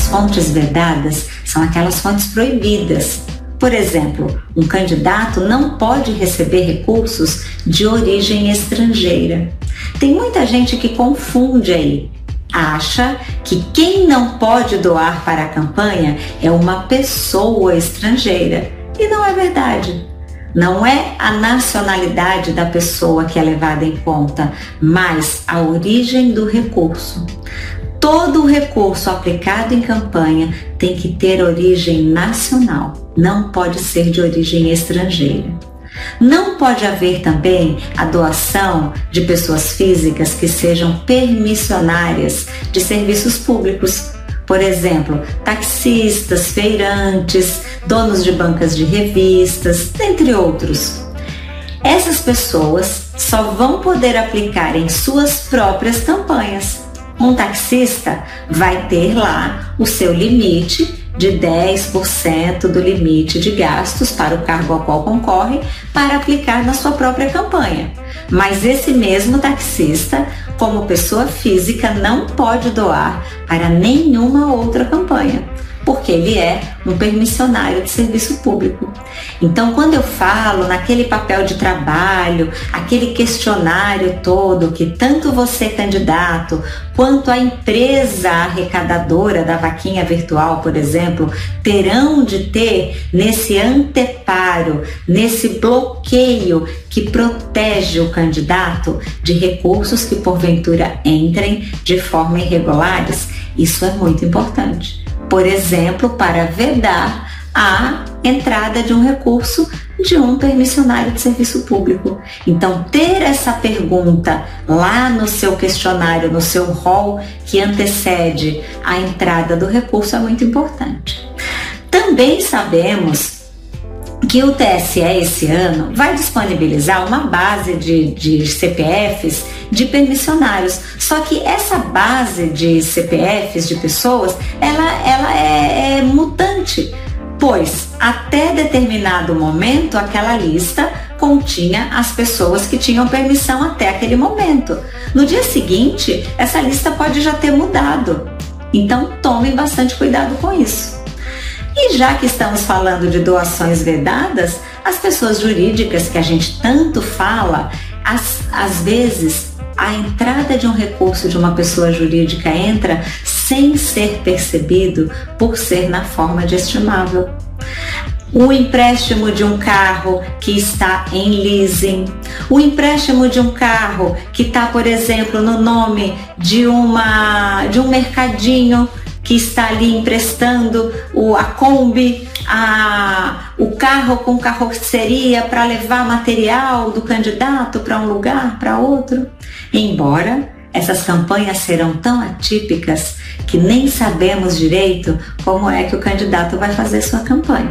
As fontes vedadas são aquelas fontes proibidas. Por exemplo, um candidato não pode receber recursos de origem estrangeira. Tem muita gente que confunde aí. Acha que quem não pode doar para a campanha é uma pessoa estrangeira. E não é verdade. Não é a nacionalidade da pessoa que é levada em conta, mas a origem do recurso. Todo recurso aplicado em campanha tem que ter origem nacional, não pode ser de origem estrangeira. Não pode haver também a doação de pessoas físicas que sejam permissionárias de serviços públicos, por exemplo, taxistas, feirantes, donos de bancas de revistas, entre outros. Essas pessoas só vão poder aplicar em suas próprias campanhas. Um taxista vai ter lá o seu limite de 10% do limite de gastos para o cargo ao qual concorre para aplicar na sua própria campanha. Mas esse mesmo taxista, como pessoa física, não pode doar para nenhuma outra campanha porque ele é um permissionário de serviço público. Então, quando eu falo naquele papel de trabalho, aquele questionário todo que tanto você, candidato, quanto a empresa arrecadadora da vaquinha virtual, por exemplo, terão de ter nesse anteparo, nesse bloqueio que protege o candidato de recursos que porventura entrem de forma irregulares, isso é muito importante por exemplo, para vedar a entrada de um recurso de um permissionário de serviço público. Então, ter essa pergunta lá no seu questionário, no seu rol que antecede a entrada do recurso é muito importante. Também sabemos que o TSE esse ano vai disponibilizar uma base de, de CPFs de permissionários. Só que essa base de CPFs de pessoas, ela, ela é, é mutante, pois até determinado momento aquela lista continha as pessoas que tinham permissão até aquele momento. No dia seguinte, essa lista pode já ter mudado. Então tomem bastante cuidado com isso. E já que estamos falando de doações vedadas, as pessoas jurídicas que a gente tanto fala, às, às vezes a entrada de um recurso de uma pessoa jurídica entra sem ser percebido por ser na forma de estimável. O empréstimo de um carro que está em leasing, o empréstimo de um carro que está, por exemplo, no nome de uma de um mercadinho que está ali emprestando o, a Kombi, a, o carro com carroceria para levar material do candidato para um lugar, para outro. Embora essas campanhas serão tão atípicas que nem sabemos direito como é que o candidato vai fazer sua campanha.